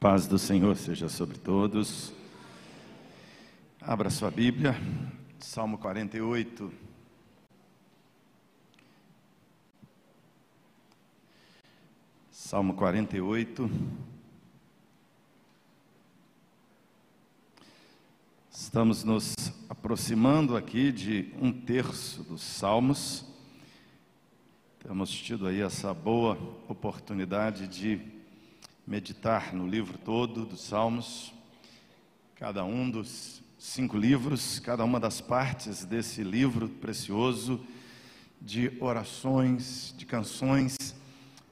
Paz do Senhor seja sobre todos. Abra sua Bíblia, Salmo 48. Salmo 48. Estamos nos aproximando aqui de um terço dos Salmos. Temos tido aí essa boa oportunidade de meditar no livro todo dos Salmos, cada um dos cinco livros, cada uma das partes desse livro precioso de orações, de canções,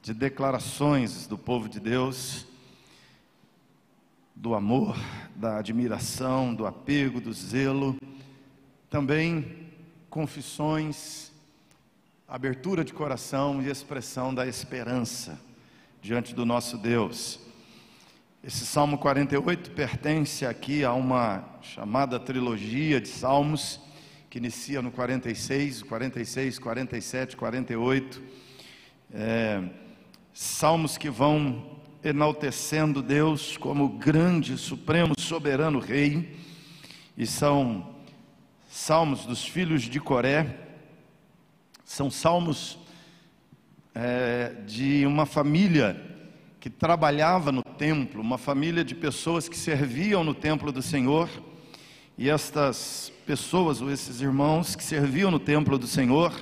de declarações do povo de Deus, do amor, da admiração, do apego, do zelo, também confissões, abertura de coração e expressão da esperança diante do nosso Deus. Esse Salmo 48 pertence aqui a uma chamada trilogia de salmos que inicia no 46, 46, 47, 48. É, salmos que vão enaltecendo Deus como grande, supremo, soberano Rei, e são salmos dos filhos de Coré, são salmos é, de uma família que trabalhava no templo, uma família de pessoas que serviam no templo do Senhor, e estas pessoas, ou esses irmãos que serviam no templo do Senhor,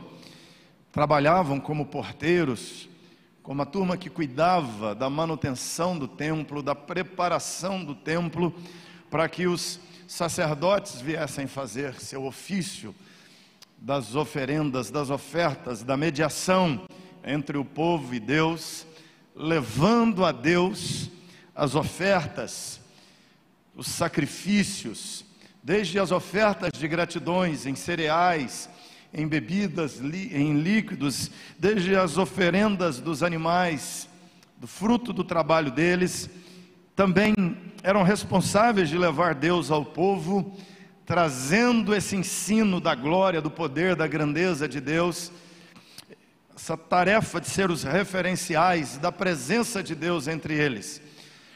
trabalhavam como porteiros, como a turma que cuidava da manutenção do templo, da preparação do templo, para que os sacerdotes viessem fazer seu ofício das oferendas, das ofertas, da mediação entre o povo e Deus, levando a Deus as ofertas, os sacrifícios, desde as ofertas de gratidões em cereais, em bebidas, em líquidos, desde as oferendas dos animais, do fruto do trabalho deles, também eram responsáveis de levar Deus ao povo trazendo esse ensino da glória, do poder, da grandeza de Deus, essa tarefa de ser os referenciais da presença de Deus entre eles.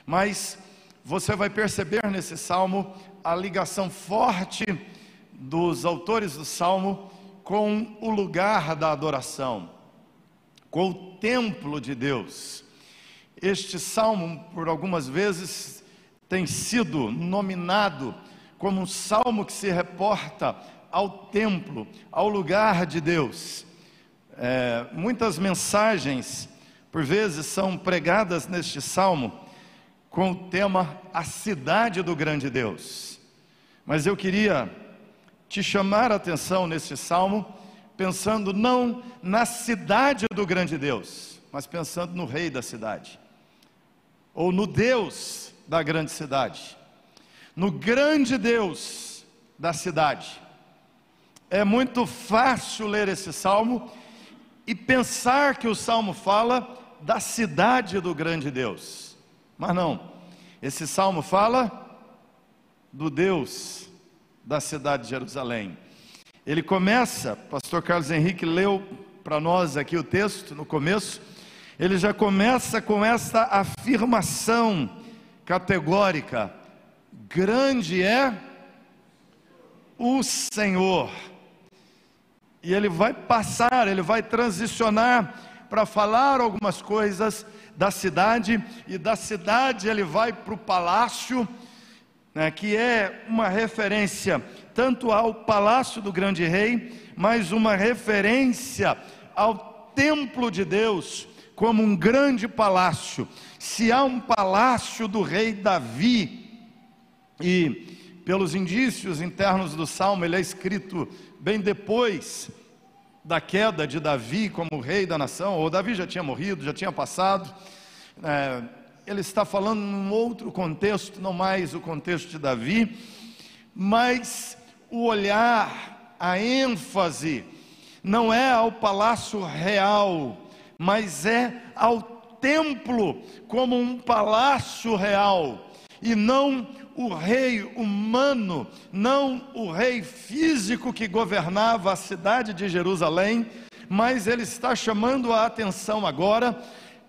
Mas você vai perceber nesse salmo a ligação forte dos autores do salmo com o lugar da adoração, com o templo de Deus. Este salmo, por algumas vezes, tem sido nominado como um salmo que se reporta ao templo, ao lugar de Deus. É, muitas mensagens, por vezes, são pregadas neste salmo com o tema A Cidade do Grande Deus. Mas eu queria te chamar a atenção neste salmo, pensando não na cidade do grande Deus, mas pensando no rei da cidade, ou no Deus da grande cidade no grande Deus da cidade. É muito fácil ler esse salmo e pensar que o salmo fala da cidade do grande Deus. Mas não, esse salmo fala do Deus da cidade de Jerusalém. Ele começa, pastor Carlos Henrique leu para nós aqui o texto no começo, ele já começa com essa afirmação categórica: grande é o Senhor. E ele vai passar, ele vai transicionar para falar algumas coisas da cidade, e da cidade ele vai para o palácio, né, que é uma referência tanto ao palácio do grande rei, mas uma referência ao templo de Deus, como um grande palácio. Se há um palácio do rei Davi, e pelos indícios internos do salmo, ele é escrito bem depois da queda de Davi como rei da nação, ou Davi já tinha morrido, já tinha passado. É, ele está falando num outro contexto, não mais o contexto de Davi, mas o olhar, a ênfase, não é ao palácio real, mas é ao templo como um palácio real, e não o rei humano, não o rei físico que governava a cidade de Jerusalém, mas ele está chamando a atenção agora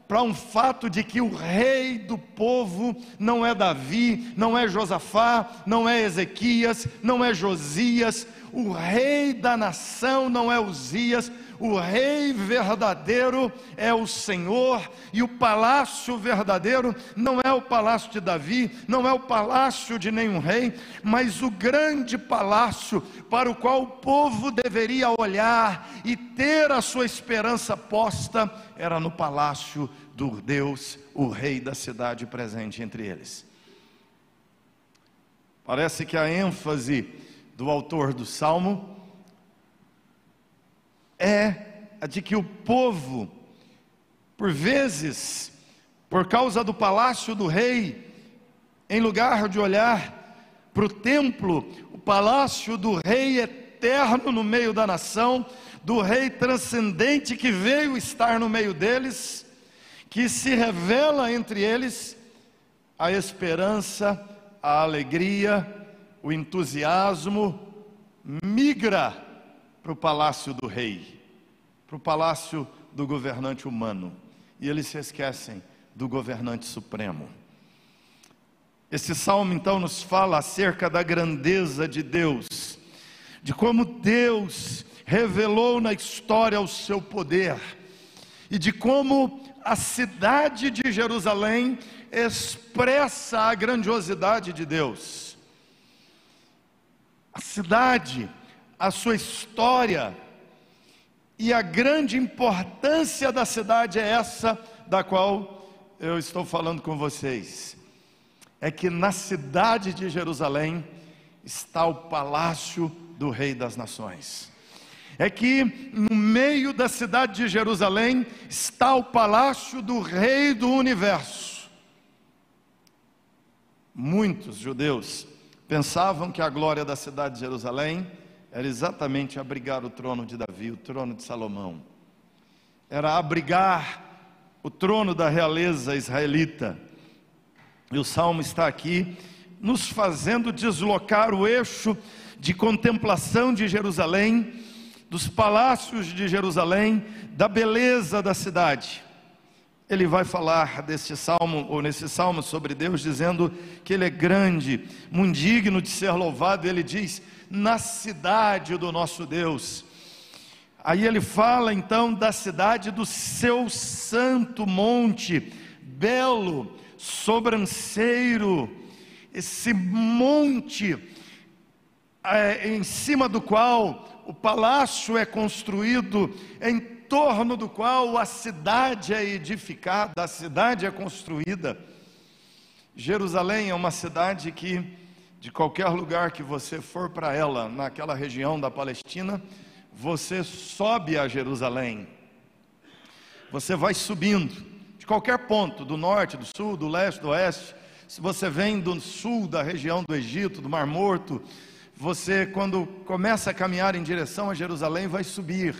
para um fato de que o rei do povo não é Davi, não é Josafá, não é Ezequias, não é Josias, o rei da nação não é Uzias, o rei verdadeiro é o Senhor, e o palácio verdadeiro não é o palácio de Davi, não é o palácio de nenhum rei, mas o grande palácio para o qual o povo deveria olhar e ter a sua esperança posta era no palácio do Deus, o rei da cidade presente entre eles. Parece que a ênfase do autor do salmo é a de que o povo, por vezes, por causa do palácio do rei, em lugar de olhar para o templo, o palácio do rei eterno no meio da nação, do rei transcendente que veio estar no meio deles, que se revela entre eles a esperança, a alegria, o entusiasmo, migra para o palácio do rei, para o palácio do governante humano, e eles se esquecem do governante supremo. Esse salmo então nos fala acerca da grandeza de Deus, de como Deus revelou na história o seu poder, e de como a cidade de Jerusalém expressa a grandiosidade de Deus. A cidade a sua história. E a grande importância da cidade é essa da qual eu estou falando com vocês. É que na cidade de Jerusalém está o palácio do Rei das Nações. É que no meio da cidade de Jerusalém está o palácio do Rei do Universo. Muitos judeus pensavam que a glória da cidade de Jerusalém era exatamente abrigar o trono de Davi, o trono de Salomão. Era abrigar o trono da realeza israelita. E o salmo está aqui nos fazendo deslocar o eixo de contemplação de Jerusalém, dos palácios de Jerusalém, da beleza da cidade. Ele vai falar desse salmo, ou nesse salmo sobre Deus, dizendo que Ele é grande, muito digno de ser louvado. Ele diz: na cidade do nosso Deus. Aí ele fala então da cidade do seu santo monte, belo, sobranceiro, esse monte é, em cima do qual o palácio é construído, em torno do qual a cidade é edificada, a cidade é construída. Jerusalém é uma cidade que de qualquer lugar que você for para ela, naquela região da Palestina, você sobe a Jerusalém. Você vai subindo, de qualquer ponto, do norte, do sul, do leste, do oeste. Se você vem do sul da região do Egito, do Mar Morto, você, quando começa a caminhar em direção a Jerusalém, vai subir.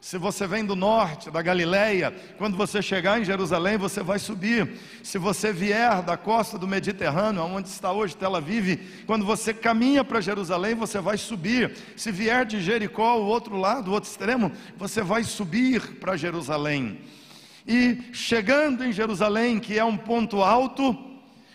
Se você vem do norte, da Galileia, quando você chegar em Jerusalém, você vai subir. Se você vier da costa do Mediterrâneo, onde está hoje Tel Aviv, quando você caminha para Jerusalém, você vai subir. Se vier de Jericó, o outro lado, o outro extremo, você vai subir para Jerusalém. E chegando em Jerusalém, que é um ponto alto,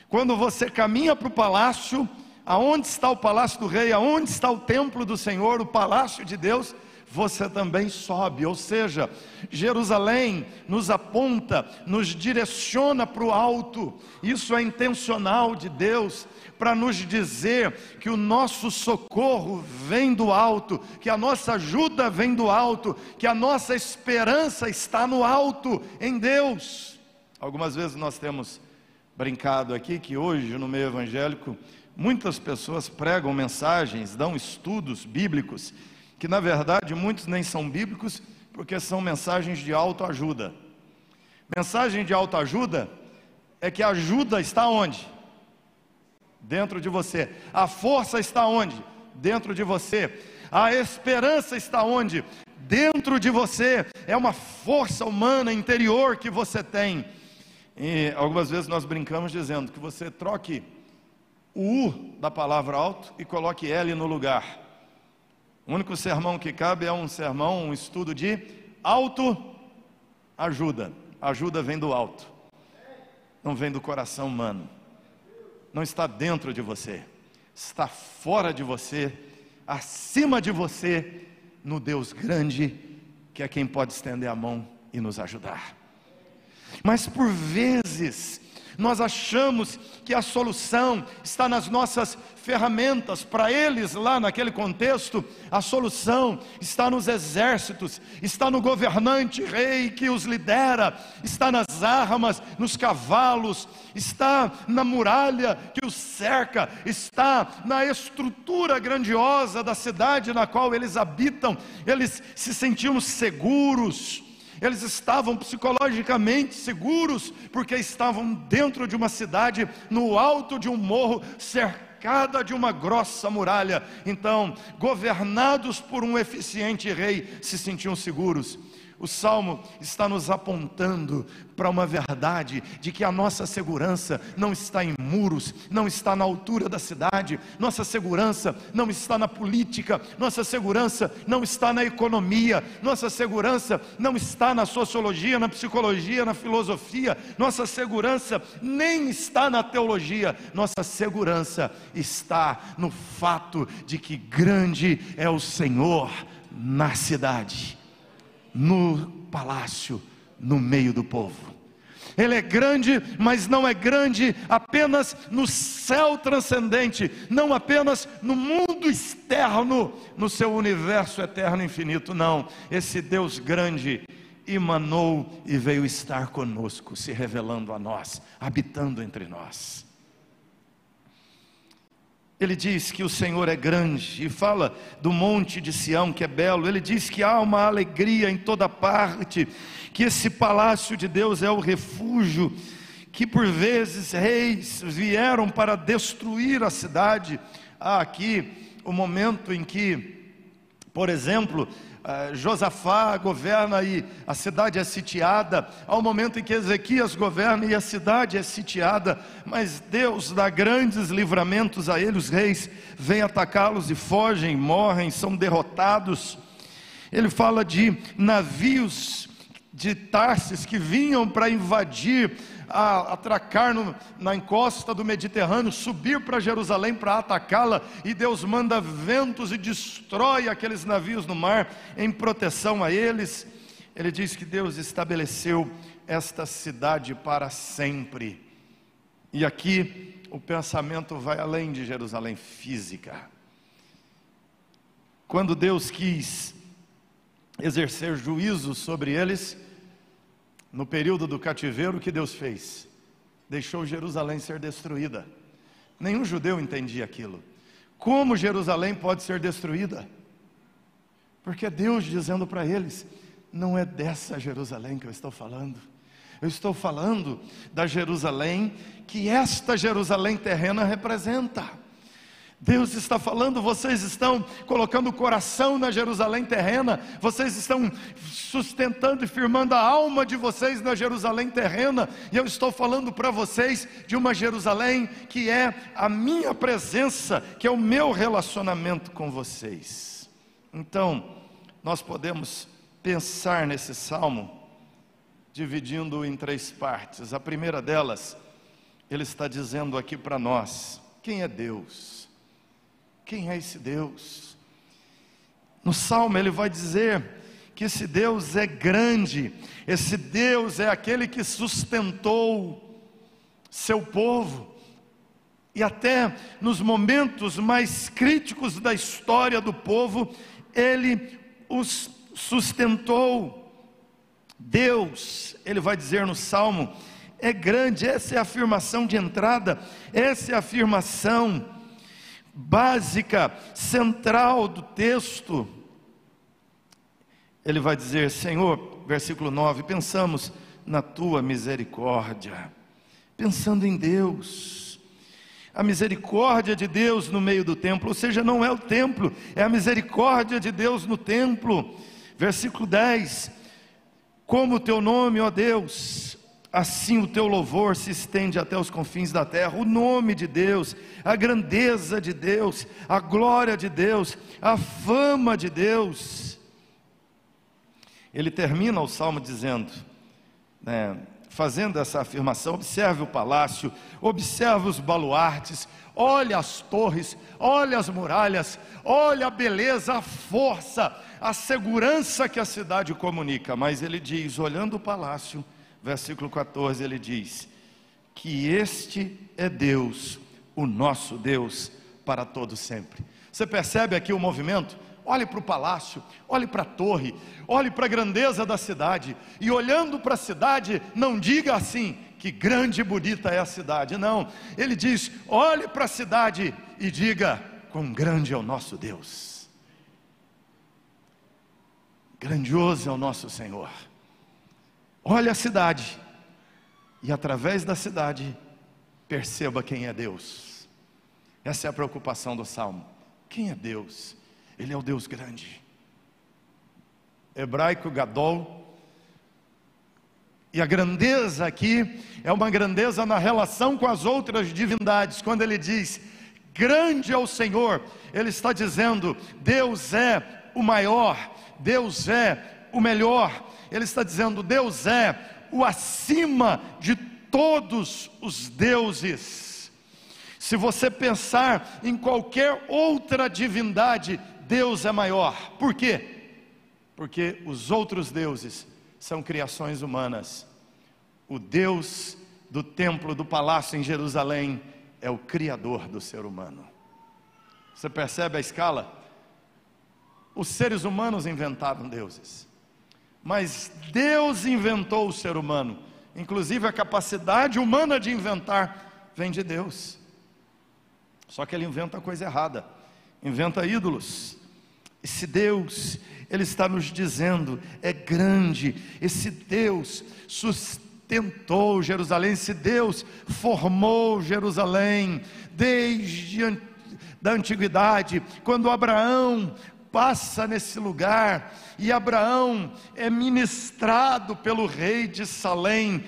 quando você caminha para o palácio, aonde está o palácio do rei, aonde está o templo do Senhor, o palácio de Deus, você também sobe. Ou seja, Jerusalém nos aponta, nos direciona para o alto. Isso é intencional de Deus para nos dizer que o nosso socorro vem do alto, que a nossa ajuda vem do alto, que a nossa esperança está no alto, em Deus. Algumas vezes nós temos brincado aqui que hoje no meio evangélico muitas pessoas pregam mensagens, dão estudos bíblicos que na verdade muitos nem são bíblicos, porque são mensagens de autoajuda. Mensagem de autoajuda é que a ajuda está onde? Dentro de você. A força está onde? Dentro de você. A esperança está onde? Dentro de você. É uma força humana interior que você tem. E algumas vezes nós brincamos dizendo que você troque o U da palavra alto e coloque L no lugar. O único sermão que cabe é um sermão, um estudo de autoajuda. Ajuda vem do alto, não vem do coração humano, não está dentro de você, está fora de você, acima de você, no Deus grande, que é quem pode estender a mão e nos ajudar. Mas por vezes, nós achamos que a solução está nas nossas ferramentas. Para eles, lá naquele contexto, a solução está nos exércitos, está no governante rei que os lidera, está nas armas, nos cavalos, está na muralha que os cerca, está na estrutura grandiosa da cidade na qual eles habitam. Eles se sentiam seguros eles estavam psicologicamente seguros, porque estavam dentro de uma cidade, no alto de um morro, cercada de uma grossa muralha. Então, governados por um eficiente rei, se sentiam seguros. O salmo está nos apontando para uma verdade de que a nossa segurança não está em muros, não está na altura da cidade, nossa segurança não está na política, nossa segurança não está na economia, nossa segurança não está na sociologia, na psicologia, na filosofia, nossa segurança nem está na teologia, nossa segurança está no fato de que grande é o Senhor na cidade no palácio, no meio do povo. Ele é grande, mas não é grande apenas no céu transcendente, não apenas no mundo externo, no seu universo eterno infinito, não. Esse Deus grande emanou e veio estar conosco, se revelando a nós, habitando entre nós. Ele diz que o Senhor é grande e fala do monte de Sião que é belo. Ele diz que há uma alegria em toda parte, que esse palácio de Deus é o refúgio, que por vezes reis vieram para destruir a cidade. Há aqui o momento em que, por exemplo, Uh, Josafá governa e a cidade é sitiada, ao momento em que Ezequias governa e a cidade é sitiada, mas Deus dá grandes livramentos a ele, os reis vêm atacá-los e fogem, morrem, são derrotados. Ele fala de navios de Tarsis que vinham para invadir a atracar no, na encosta do Mediterrâneo, subir para Jerusalém para atacá-la, e Deus manda ventos e destrói aqueles navios no mar em proteção a eles. Ele diz que Deus estabeleceu esta cidade para sempre. E aqui o pensamento vai além de Jerusalém física. Quando Deus quis exercer juízo sobre eles, no período do cativeiro, o que Deus fez? Deixou Jerusalém ser destruída. Nenhum judeu entendia aquilo. Como Jerusalém pode ser destruída? Porque Deus dizendo para eles: não é dessa Jerusalém que eu estou falando. Eu estou falando da Jerusalém que esta Jerusalém terrena representa. Deus está falando, vocês estão colocando o coração na Jerusalém terrena, vocês estão sustentando e firmando a alma de vocês na Jerusalém terrena, e eu estou falando para vocês de uma Jerusalém que é a minha presença, que é o meu relacionamento com vocês. Então, nós podemos pensar nesse salmo dividindo em três partes. A primeira delas, ele está dizendo aqui para nós: quem é Deus? Quem é esse Deus? No Salmo ele vai dizer que esse Deus é grande, esse Deus é aquele que sustentou seu povo, e até nos momentos mais críticos da história do povo, ele os sustentou. Deus, ele vai dizer no Salmo, é grande, essa é a afirmação de entrada, essa é a afirmação básica, central do texto. Ele vai dizer: Senhor, versículo 9, pensamos na tua misericórdia, pensando em Deus. A misericórdia de Deus no meio do templo, ou seja, não é o templo, é a misericórdia de Deus no templo. Versículo 10: Como o teu nome, ó Deus, assim o teu louvor se estende até os confins da terra. O nome de Deus, a grandeza de Deus, a glória de Deus, a fama de Deus. Ele termina o salmo dizendo: né, fazendo essa afirmação, observe o palácio, observe os baluartes, olha as torres, olha as muralhas, olha a beleza, a força, a segurança que a cidade comunica. Mas ele diz, olhando o palácio, versículo 14, ele diz: que este é Deus, o nosso Deus, para todo sempre. Você percebe aqui o movimento? Olhe para o palácio, olhe para a torre, olhe para a grandeza da cidade, e olhando para a cidade, não diga assim, que grande e bonita é a cidade, não, ele diz: olhe para a cidade e diga, quão grande é o nosso Deus, grandioso é o nosso Senhor. Olhe a cidade, e através da cidade, perceba quem é Deus. Essa é a preocupação do salmo. Quem é Deus? Ele é o Deus grande. Hebraico Gadol. E a grandeza aqui é uma grandeza na relação com as outras divindades. Quando ele diz, grande é o Senhor, ele está dizendo, Deus é o maior, Deus é o melhor. Ele está dizendo, Deus é o acima de todos os deuses. Se você pensar em qualquer outra divindade, Deus é maior. Por quê? Porque os outros deuses são criações humanas. O Deus do templo, do palácio em Jerusalém, é o Criador do ser humano. Você percebe a escala? Os seres humanos inventaram deuses, mas Deus inventou o ser humano. Inclusive, a capacidade humana de inventar vem de Deus. Só que ele inventa coisa errada inventa ídolos. Esse Deus, Ele está nos dizendo, é grande. Esse Deus sustentou Jerusalém, esse Deus formou Jerusalém desde da antiguidade, quando Abraão passa nesse lugar e Abraão é ministrado pelo rei de Salém,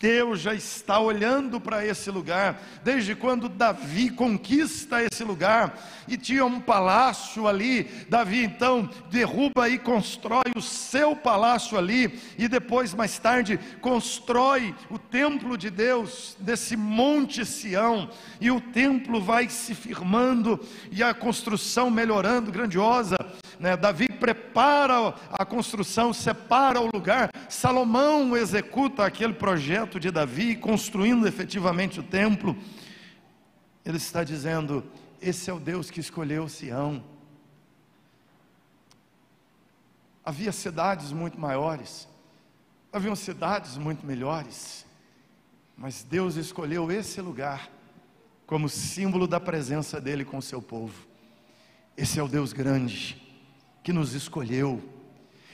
Deus já está olhando para esse lugar, desde quando Davi conquista esse lugar, e tinha um palácio ali, Davi então derruba e constrói o seu palácio ali, e depois, mais tarde, constrói o templo de Deus, desse monte Sião, e o templo vai se firmando, e a construção melhorando, grandiosa, né? Davi prepara a construção, separa o lugar, Salomão executa aquele projeto de Davi, construindo efetivamente o templo. Ele está dizendo: esse é o Deus que escolheu Sião. Havia cidades muito maiores, haviam cidades muito melhores, mas Deus escolheu esse lugar como símbolo da presença dele com o seu povo. Esse é o Deus grande que nos escolheu.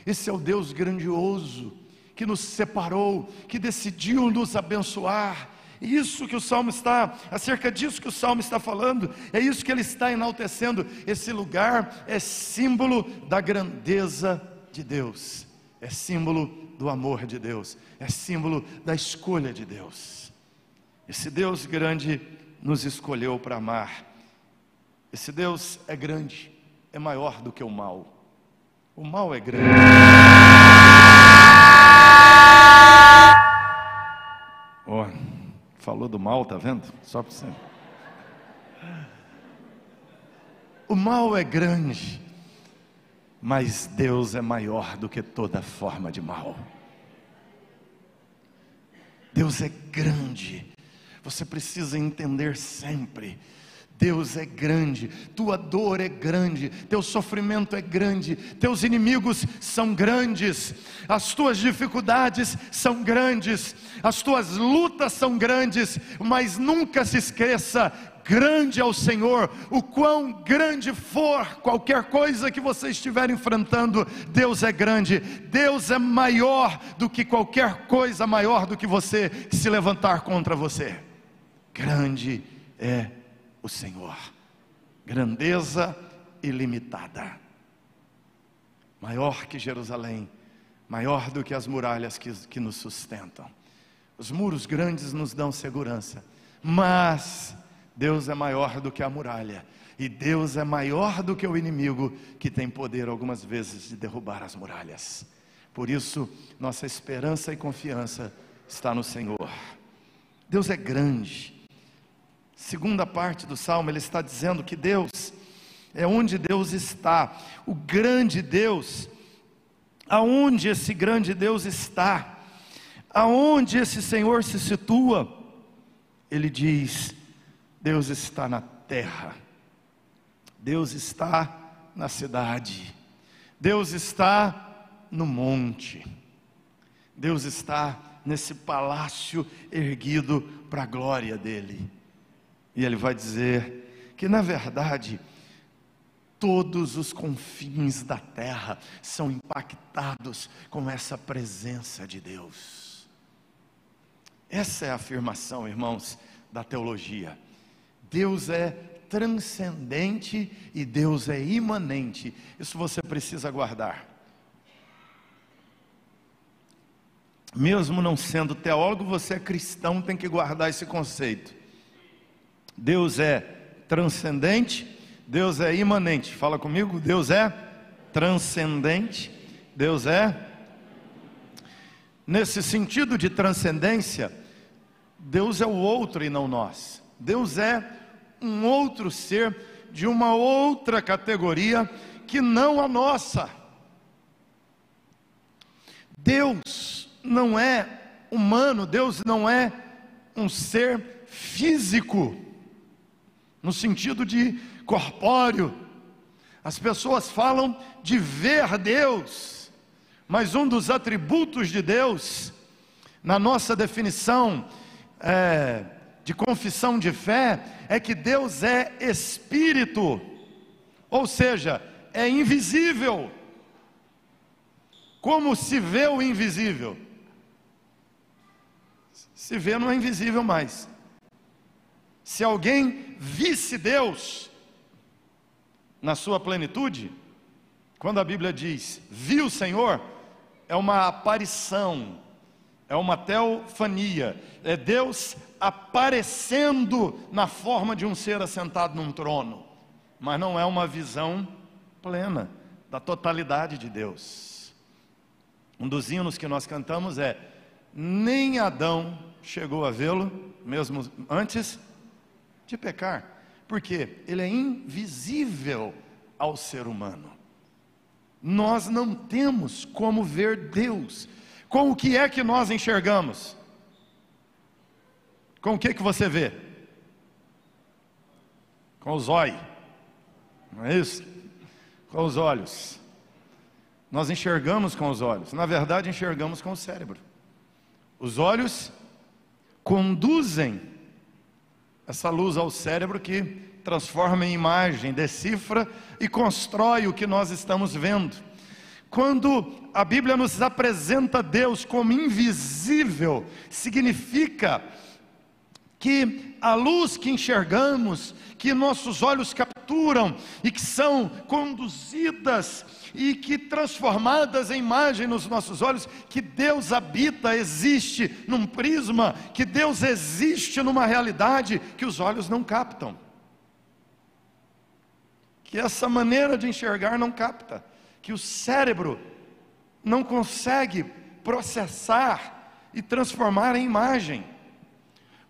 Esse é o Deus grandioso que nos separou, que decidiu nos abençoar. Isso que o salmo está, acerca disso que o salmo está falando, é isso que ele está enaltecendo. Esse lugar é símbolo da grandeza de Deus, é símbolo do amor de Deus, é símbolo da escolha de Deus. Esse Deus grande nos escolheu para amar. Esse Deus é grande, é maior do que o mal. O mal é grande. Oh, falou do mal, tá vendo? Só para você. O mal é grande, mas Deus é maior do que toda forma de mal. Deus é grande. Você precisa entender sempre Deus é grande, tua dor é grande, teu sofrimento é grande, teus inimigos são grandes, as tuas dificuldades são grandes, as tuas lutas são grandes, mas nunca se esqueça: grande é o Senhor, o quão grande for qualquer coisa que você estiver enfrentando, Deus é grande, Deus é maior do que qualquer coisa maior do que você se levantar contra você. Grande é o Senhor. Grandeza ilimitada. Maior que Jerusalém, maior do que as muralhas que, que nos sustentam. Os muros grandes nos dão segurança, mas Deus é maior do que a muralha. E Deus é maior do que o inimigo que tem poder algumas vezes de derrubar as muralhas. Por isso, nossa esperança e confiança está no Senhor. Deus é grande. Segunda parte do salmo, ele está dizendo que Deus é onde Deus está. O grande Deus, aonde esse grande Deus está, aonde esse Senhor se situa, ele diz: Deus está na terra, Deus está na cidade, Deus está no monte, Deus está nesse palácio erguido para a glória dele. E ele vai dizer que, na verdade, todos os confins da terra são impactados com essa presença de Deus. Essa é a afirmação, irmãos, da teologia. Deus é transcendente e Deus é imanente. Isso você precisa guardar. Mesmo não sendo teólogo, você é cristão, tem que guardar esse conceito. Deus é transcendente, Deus é imanente. Fala comigo, Deus é transcendente, Deus é. Nesse sentido de transcendência, Deus é o outro e não nós. Deus é um outro ser de uma outra categoria que não a nossa. Deus não é humano, Deus não é um ser físico, no sentido de corpóreo. As pessoas falam de ver Deus, mas um dos atributos de Deus, na nossa definição é, de confissão de fé, é que Deus é espírito, ou seja, é invisível. Como se vê o invisível? Se vê, não é invisível mais. Se alguém visse Deus, na sua plenitude, quando a Bíblia diz viu o Senhor, é uma aparição, é uma teofania, é Deus aparecendo na forma de um ser assentado num trono, mas não é uma visão plena da totalidade de Deus. Um dos hinos que nós cantamos é: Nem Adão chegou a vê-lo, mesmo antes de pecar porque ele é invisível ao ser humano. Nós não temos como ver Deus. Com o que é que nós enxergamos? Com o que que você vê? Com os olhos. Não é isso? Com os olhos. Nós enxergamos com os olhos. Na verdade, enxergamos com o cérebro. Os olhos conduzem essa luz ao cérebro que transforma em imagem, decifra e constrói o que nós estamos vendo. Quando a Bíblia nos apresenta Deus como invisível, significa que a luz que enxergamos, que nossos olhos capturam e que são conduzidas e que transformadas em imagem nos nossos olhos, que Deus habita, existe num prisma, que Deus existe numa realidade que os olhos não captam. Que essa maneira de enxergar não capta, que o cérebro não consegue processar e transformar em imagem.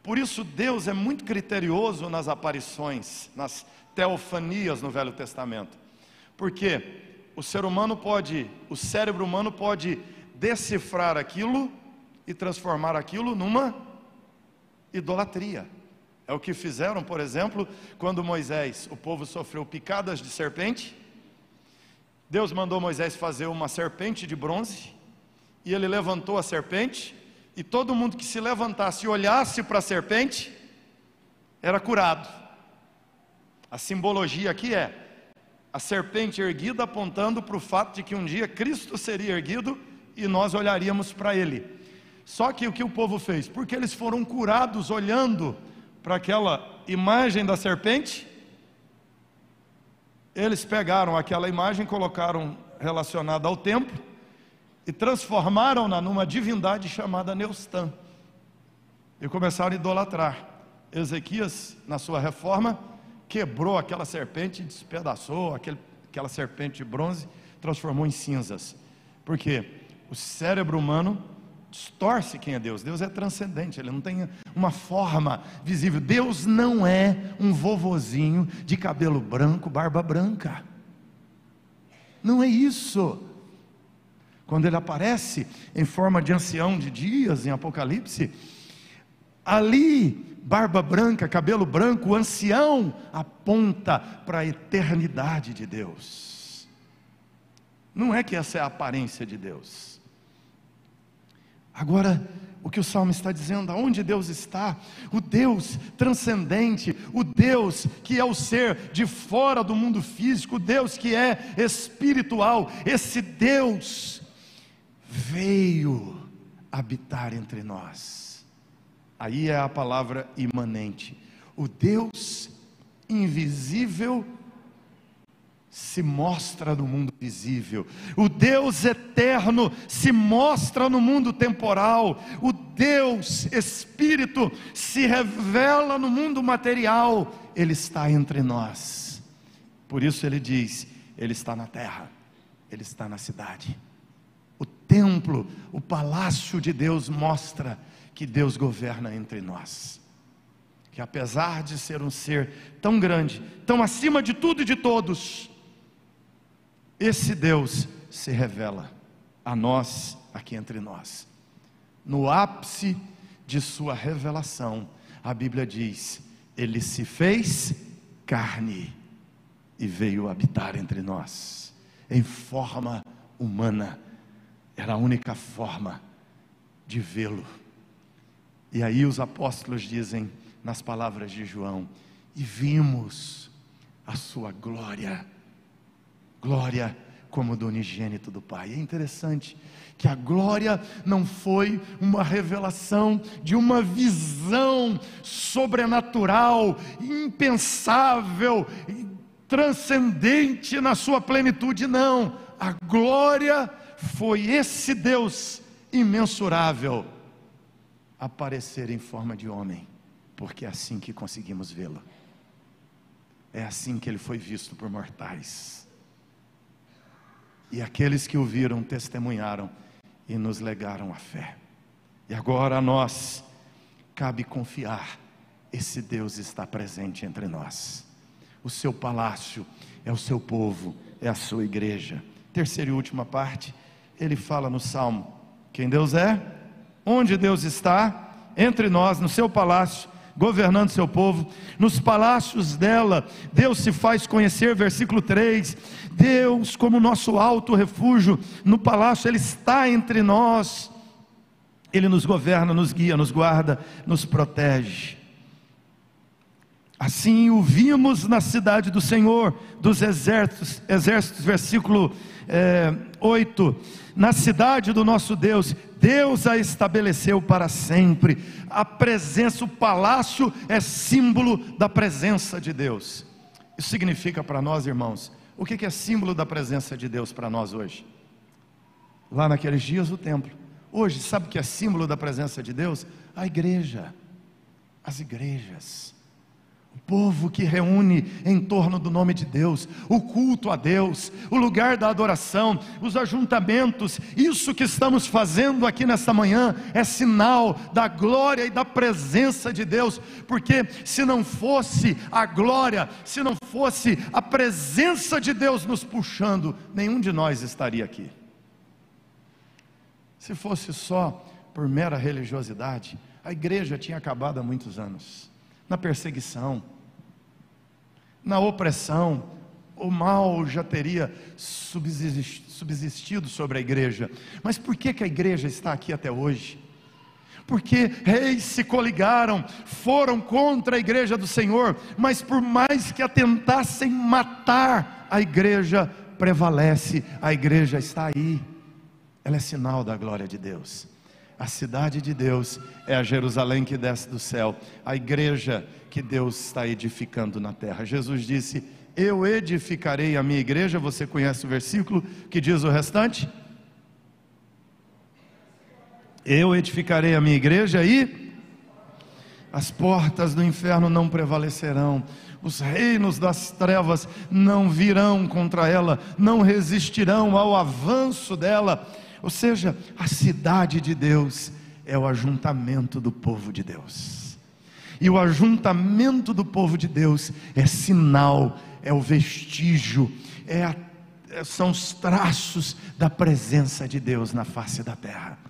Por isso, Deus é muito criterioso nas aparições, nas teofanias no Velho Testamento. Porque o ser humano pode, o cérebro humano pode decifrar aquilo e transformar aquilo numa idolatria. É o que fizeram, por exemplo, quando Moisés, o povo sofreu picadas de serpente. Deus mandou Moisés fazer uma serpente de bronze, e ele levantou a serpente, e todo mundo que se levantasse e olhasse para a serpente, era curado. A simbologia aqui é a serpente erguida apontando para o fato de que um dia Cristo seria erguido e nós olharíamos para ele. Só que o que o povo fez? Porque eles foram curados olhando para aquela imagem da serpente, eles pegaram aquela imagem, colocaram relacionada ao templo, e transformaram-na numa divindade chamada Neustã. E começaram a idolatrar. Ezequias, na sua reforma, quebrou aquela serpente, despedaçou aquele, aquela serpente de bronze, transformou em cinzas. Porque o cérebro humano distorce quem é Deus. Deus é transcendente, ele não tem uma forma visível. Deus não é um vovozinho de cabelo branco, barba branca. Não é isso. Quando ele aparece em forma de ancião de dias em Apocalipse, ali, barba branca, cabelo branco, o ancião aponta para a eternidade de Deus. Não é que essa é a aparência de Deus. Agora, o que o salmo está dizendo, aonde Deus está, o Deus transcendente, o Deus que é o ser de fora do mundo físico, o Deus que é espiritual, esse Deus veio habitar entre nós. Aí é a palavra imanente. O Deus invisível se mostra no mundo visível, o Deus eterno se mostra no mundo temporal, o Deus Espírito se revela no mundo material, Ele está entre nós. Por isso ele diz: Ele está na terra, Ele está na cidade. Templo, o palácio de Deus mostra que Deus governa entre nós. Que apesar de ser um ser tão grande, tão acima de tudo e de todos, esse Deus se revela a nós, aqui entre nós. No ápice de sua revelação, a Bíblia diz: Ele se fez carne e veio habitar entre nós, em forma humana, era a única forma de vê-lo. E aí os apóstolos dizem, nas palavras de João: E vimos a sua glória glória como do unigênito do Pai. É interessante que a glória não foi uma revelação de uma visão sobrenatural, impensável, transcendente na sua plenitude, não. A glória foi esse Deus imensurável aparecer em forma de homem, porque é assim que conseguimos vê-lo. É assim que ele foi visto por mortais. E aqueles que o viram testemunharam e nos legaram a fé. E agora a nós cabe confiar: esse Deus está presente entre nós. O seu palácio é o seu povo, é a sua igreja. Terceira e última parte, ele fala no salmo: quem Deus é, onde Deus está, entre nós, no seu palácio governando seu povo. Nos palácios dela, Deus se faz conhecer, versículo 3. Deus, como nosso alto refúgio, no palácio, Ele está entre nós. Ele nos governa, nos guia, nos guarda, nos protege. Assim o vimos na cidade do Senhor, dos exércitos, exércitos versículo é, 8. Na cidade do nosso Deus, Deus a estabeleceu para sempre. A presença, o palácio é símbolo da presença de Deus. Isso significa para nós, irmãos, o que é símbolo da presença de Deus para nós hoje? Lá naqueles dias, o templo. Hoje, sabe o que é símbolo da presença de Deus? A igreja, as igrejas povo que reúne em torno do nome de Deus, o culto a Deus, o lugar da adoração, os ajuntamentos, isso que estamos fazendo aqui nesta manhã é sinal da glória e da presença de Deus, porque se não fosse a glória, se não fosse a presença de Deus nos puxando, nenhum de nós estaria aqui. Se fosse só por mera religiosidade, a igreja tinha acabado há muitos anos na perseguição, na opressão, o mal já teria subsistido sobre a igreja. Mas por que, que a igreja está aqui até hoje? Porque reis se coligaram, foram contra a igreja do Senhor, mas por mais que a tentassem matar, a igreja prevalece, a igreja está aí, ela é sinal da glória de Deus. A cidade de Deus é a Jerusalém que desce do céu, a igreja que Deus está edificando na terra. Jesus disse: Eu edificarei a minha igreja. Você conhece o versículo que diz o restante? Eu edificarei a minha igreja e as portas do inferno não prevalecerão, os reinos das trevas não virão contra ela, não resistirão ao avanço dela Ou seja, a cidade de Deus é o ajuntamento do povo de Deus. E o ajuntamento do povo de Deus é sinal, é o vestígio, é a, são os traços da presença de Deus na face da terra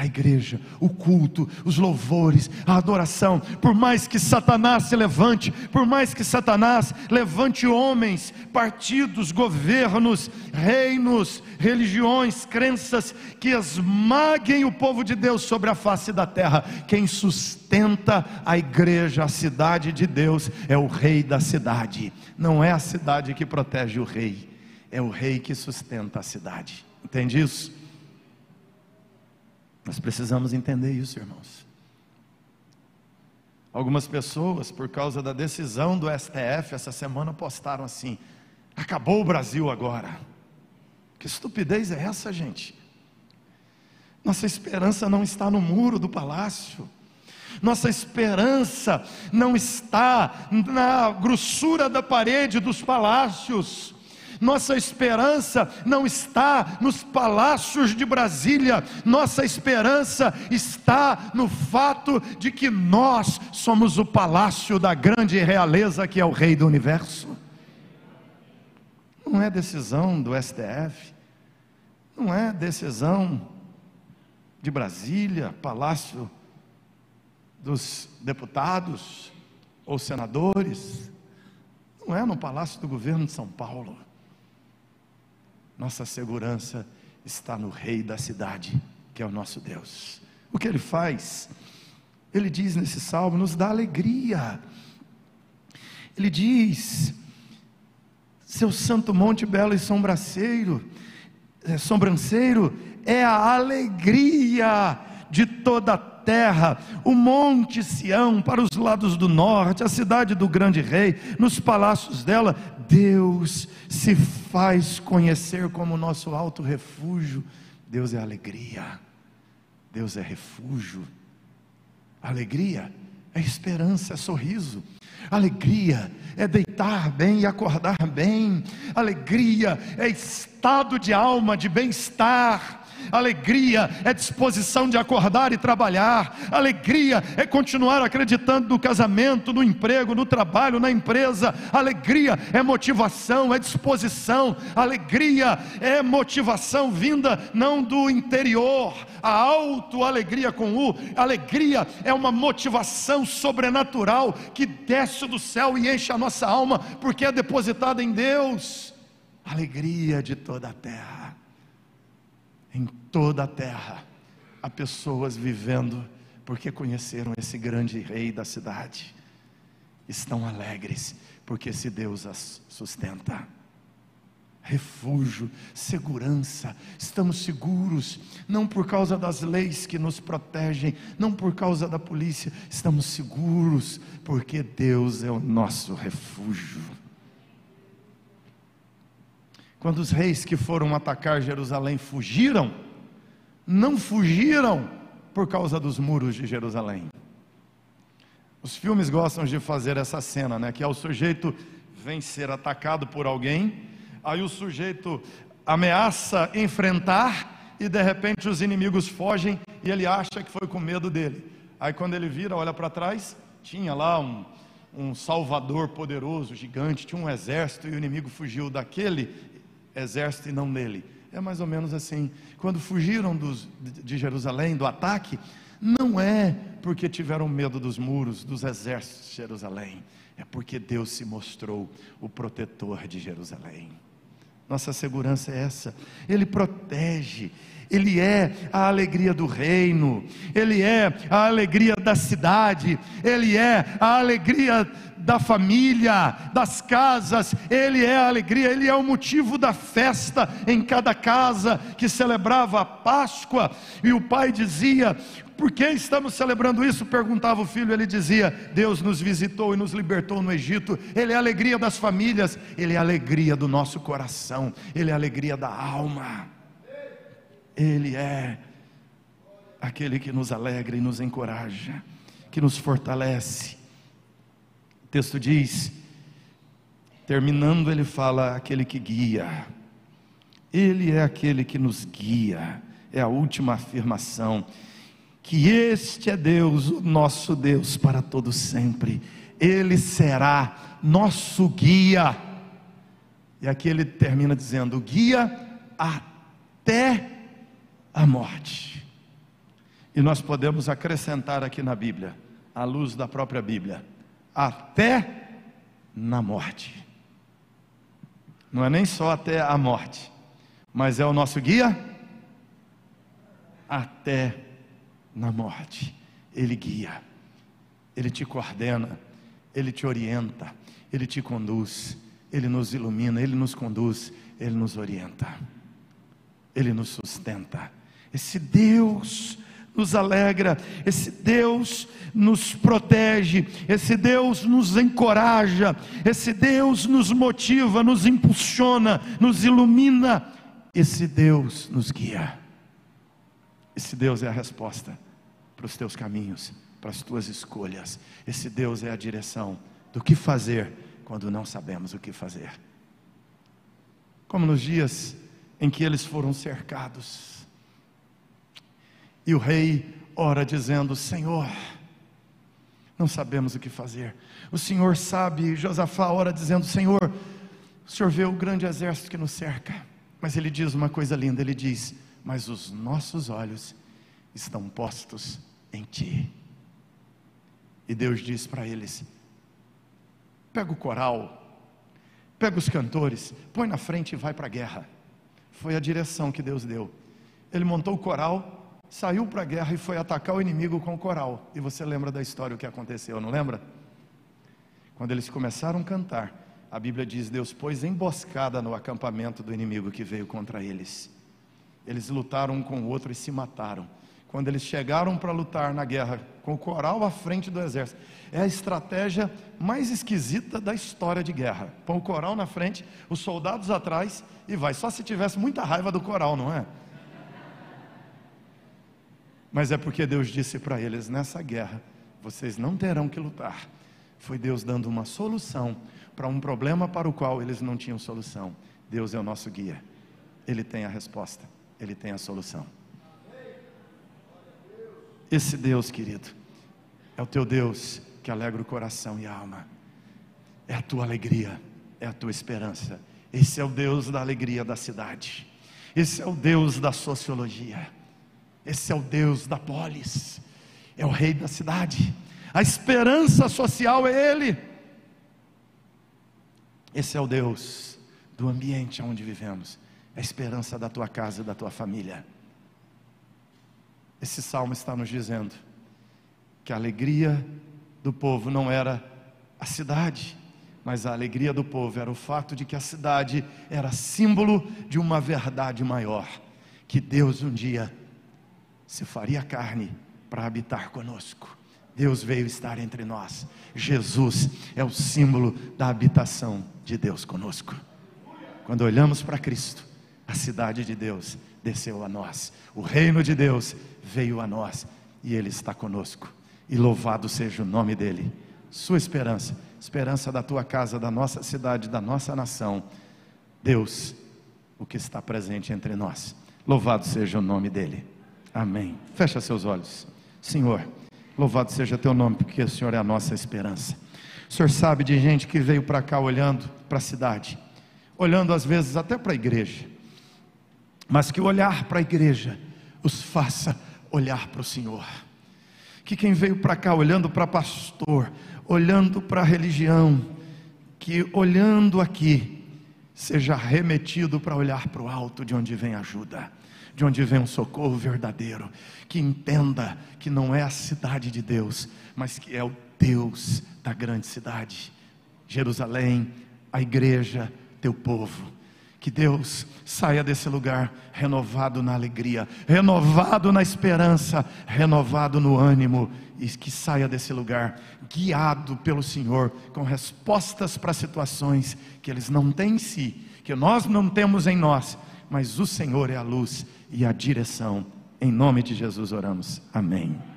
a igreja, o culto, os louvores, a adoração. Por mais que Satanás se levante, por mais que Satanás levante homens, partidos, governos, reinos, religiões, crenças que esmaguem o povo de Deus sobre a face da terra, quem sustenta a igreja, a cidade de Deus, é o rei da cidade. Não é a cidade que protege o rei, é o rei que sustenta a cidade. Entende isso? Nós precisamos entender isso, irmãos. Algumas pessoas, por causa da decisão do STF, essa semana postaram assim: acabou o Brasil agora. Que estupidez é essa, gente? Nossa esperança não está no muro do palácio. Nossa esperança não está na grossura da parede dos palácios. Nossa esperança não está nos palácios de Brasília, nossa esperança está no fato de que nós somos o palácio da grande realeza que é o Rei do universo. Não é decisão do STF, não é decisão de Brasília, palácio dos deputados ou senadores, não é no palácio do governo de São Paulo. Nossa segurança está no Rei da cidade, que é o nosso Deus. O que ele faz? Ele diz nesse salmo: nos dá alegria. Ele diz: seu santo monte belo e sombraceiro, é, sobranceiro, é a alegria de toda a terra, o monte Sião para os lados do norte, a cidade do grande rei, nos palácios dela, Deus se faz conhecer como nosso alto refúgio. Deus é alegria, Deus é refúgio. Alegria é esperança, é sorriso. Alegria é deitar bem e acordar bem. Alegria é estado de alma, de bem-estar. Alegria é disposição de acordar e trabalhar. Alegria é continuar acreditando no casamento, no emprego, no trabalho, na empresa. Alegria é motivação, é disposição. Alegria é motivação vinda não do interior, a auto-alegria com U. Alegria é uma motivação sobrenatural que desce do céu e enche a nossa alma, porque é depositada em Deus. Alegria de toda a terra em toda a terra há pessoas vivendo porque conheceram esse grande rei da cidade. Estão alegres porque esse Deus as sustenta. Refúgio, segurança, estamos seguros, não por causa das leis que nos protegem, não por causa da polícia, estamos seguros porque Deus é o nosso refúgio. Quando os reis que foram atacar Jerusalém fugiram, não fugiram por causa dos muros de Jerusalém. Os filmes gostam de fazer essa cena, né? Que é o sujeito vem ser atacado por alguém, aí o sujeito ameaça enfrentar e de repente os inimigos fogem e ele acha que foi com medo dele. Aí quando ele vira, olha para trás, tinha lá um, um salvador poderoso, gigante, tinha um exército e o inimigo fugiu daquele exército e não nele. É mais ou menos assim. Quando fugiram dos, de Jerusalém, do ataque, não é porque tiveram medo dos muros, dos exércitos de Jerusalém, é porque Deus se mostrou o protetor de Jerusalém. Nossa segurança é essa, Ele protege, Ele é a alegria do reino, Ele é a alegria da cidade, Ele é a alegria da família, das casas, Ele é a alegria, Ele é o motivo da festa em cada casa que celebrava a Páscoa, e o pai dizia: por que estamos celebrando isso? Perguntava o filho, ele dizia: Deus nos visitou e nos libertou no Egito. Ele é a alegria das famílias, ele é a alegria do nosso coração, ele é a alegria da alma. Ele é aquele que nos alegra e nos encoraja, que nos fortalece, o texto diz, terminando, ele fala: aquele que guia, ele é aquele que nos guia, é a última afirmação. Que este é Deus, o nosso Deus para todo sempre. Ele será nosso guia. E aqui ele termina dizendo: guia até a morte. E nós podemos acrescentar aqui na Bíblia, à luz da própria Bíblia, até na morte. Não é nem só até a morte, mas é o nosso guia até na morte. Ele guia, ele te coordena, ele te orienta, ele te conduz, ele nos ilumina, ele nos conduz, ele nos orienta, ele nos sustenta. Esse Deus nos alegra, esse Deus nos protege, esse Deus nos encoraja, esse Deus nos motiva, nos impulsiona, nos ilumina, esse Deus nos guia. Esse Deus é a resposta para os teus caminhos, para as tuas escolhas. Esse Deus é a direção do que fazer quando não sabemos o que fazer. Como nos dias em que eles foram cercados, e o rei ora dizendo: Senhor, não sabemos o que fazer. O Senhor sabe, Josafá ora dizendo: Senhor, o Senhor vê o grande exército que nos cerca. Mas ele diz uma coisa linda: ele diz, Mas os nossos olhos estão postos em Ti. E Deus diz para eles: Pega o coral, pega os cantores, põe na frente e vai para a guerra. Foi a direção que Deus deu. Ele montou o coral, saiu para a guerra e foi atacar o inimigo com o coral. E você lembra da história o que aconteceu, não lembra? Quando eles começaram a cantar, a Bíblia diz: Deus pôs emboscada no acampamento do inimigo que veio contra eles. Eles lutaram um com o outro e se mataram. Quando eles chegaram para lutar na guerra com o coral à frente do exército, é a estratégia mais esquisita da história de guerra. Põe o coral na frente, os soldados atrás e vai. Só se tivesse muita raiva do coral, não é? Mas é porque Deus disse para eles: nessa guerra, vocês não terão que lutar. Foi Deus dando uma solução para um problema para o qual eles não tinham solução. Deus é o nosso guia, Ele tem a resposta, Ele tem a solução. Esse Deus, querido, é o teu Deus que alegra o coração e a alma, é a tua alegria, é a tua esperança. Esse é o Deus da alegria da cidade, esse é o Deus da sociologia. Esse é o Deus da polis, é o rei da cidade. A esperança social é Ele. Esse é o Deus do ambiente onde vivemos, a esperança da tua casa e da tua família. Esse salmo está nos dizendo que a alegria do povo não era a cidade, mas a alegria do povo era o fato de que a cidade era símbolo de uma verdade maior, que Deus um dia se faria carne para habitar conosco. Deus veio estar entre nós. Jesus é o símbolo da habitação de Deus conosco. Quando olhamos para Cristo, a cidade de Deus desceu a nós, o reino de Deus veio a nós e Ele está conosco. E louvado seja o nome dEle. Sua esperança, esperança da tua casa, da nossa cidade, da nossa nação. Deus, o que está presente entre nós. Louvado seja o nome dEle. Amém. Fecha seus olhos. Senhor, louvado seja teu nome, porque o Senhor é a nossa esperança. O Senhor sabe de gente que veio para cá olhando para a cidade, olhando às vezes até para a igreja, mas que olhar para a igreja os faça olhar para o Senhor. Que quem veio para cá olhando para pastor, olhando para a religião, que olhando aqui, seja remetido para olhar para o alto de onde vem ajuda de onde vem um socorro verdadeiro, que entenda que não é a cidade de Deus, mas que é o Deus da grande cidade, Jerusalém, a igreja, teu povo. Que Deus saia desse lugar renovado na alegria, renovado na esperança, renovado no ânimo, e que saia desse lugar guiado pelo Senhor, com respostas para situações que eles não têm em si, que nós não temos em nós, mas o Senhor é a luz e a direção. Em nome de Jesus oramos. Amém.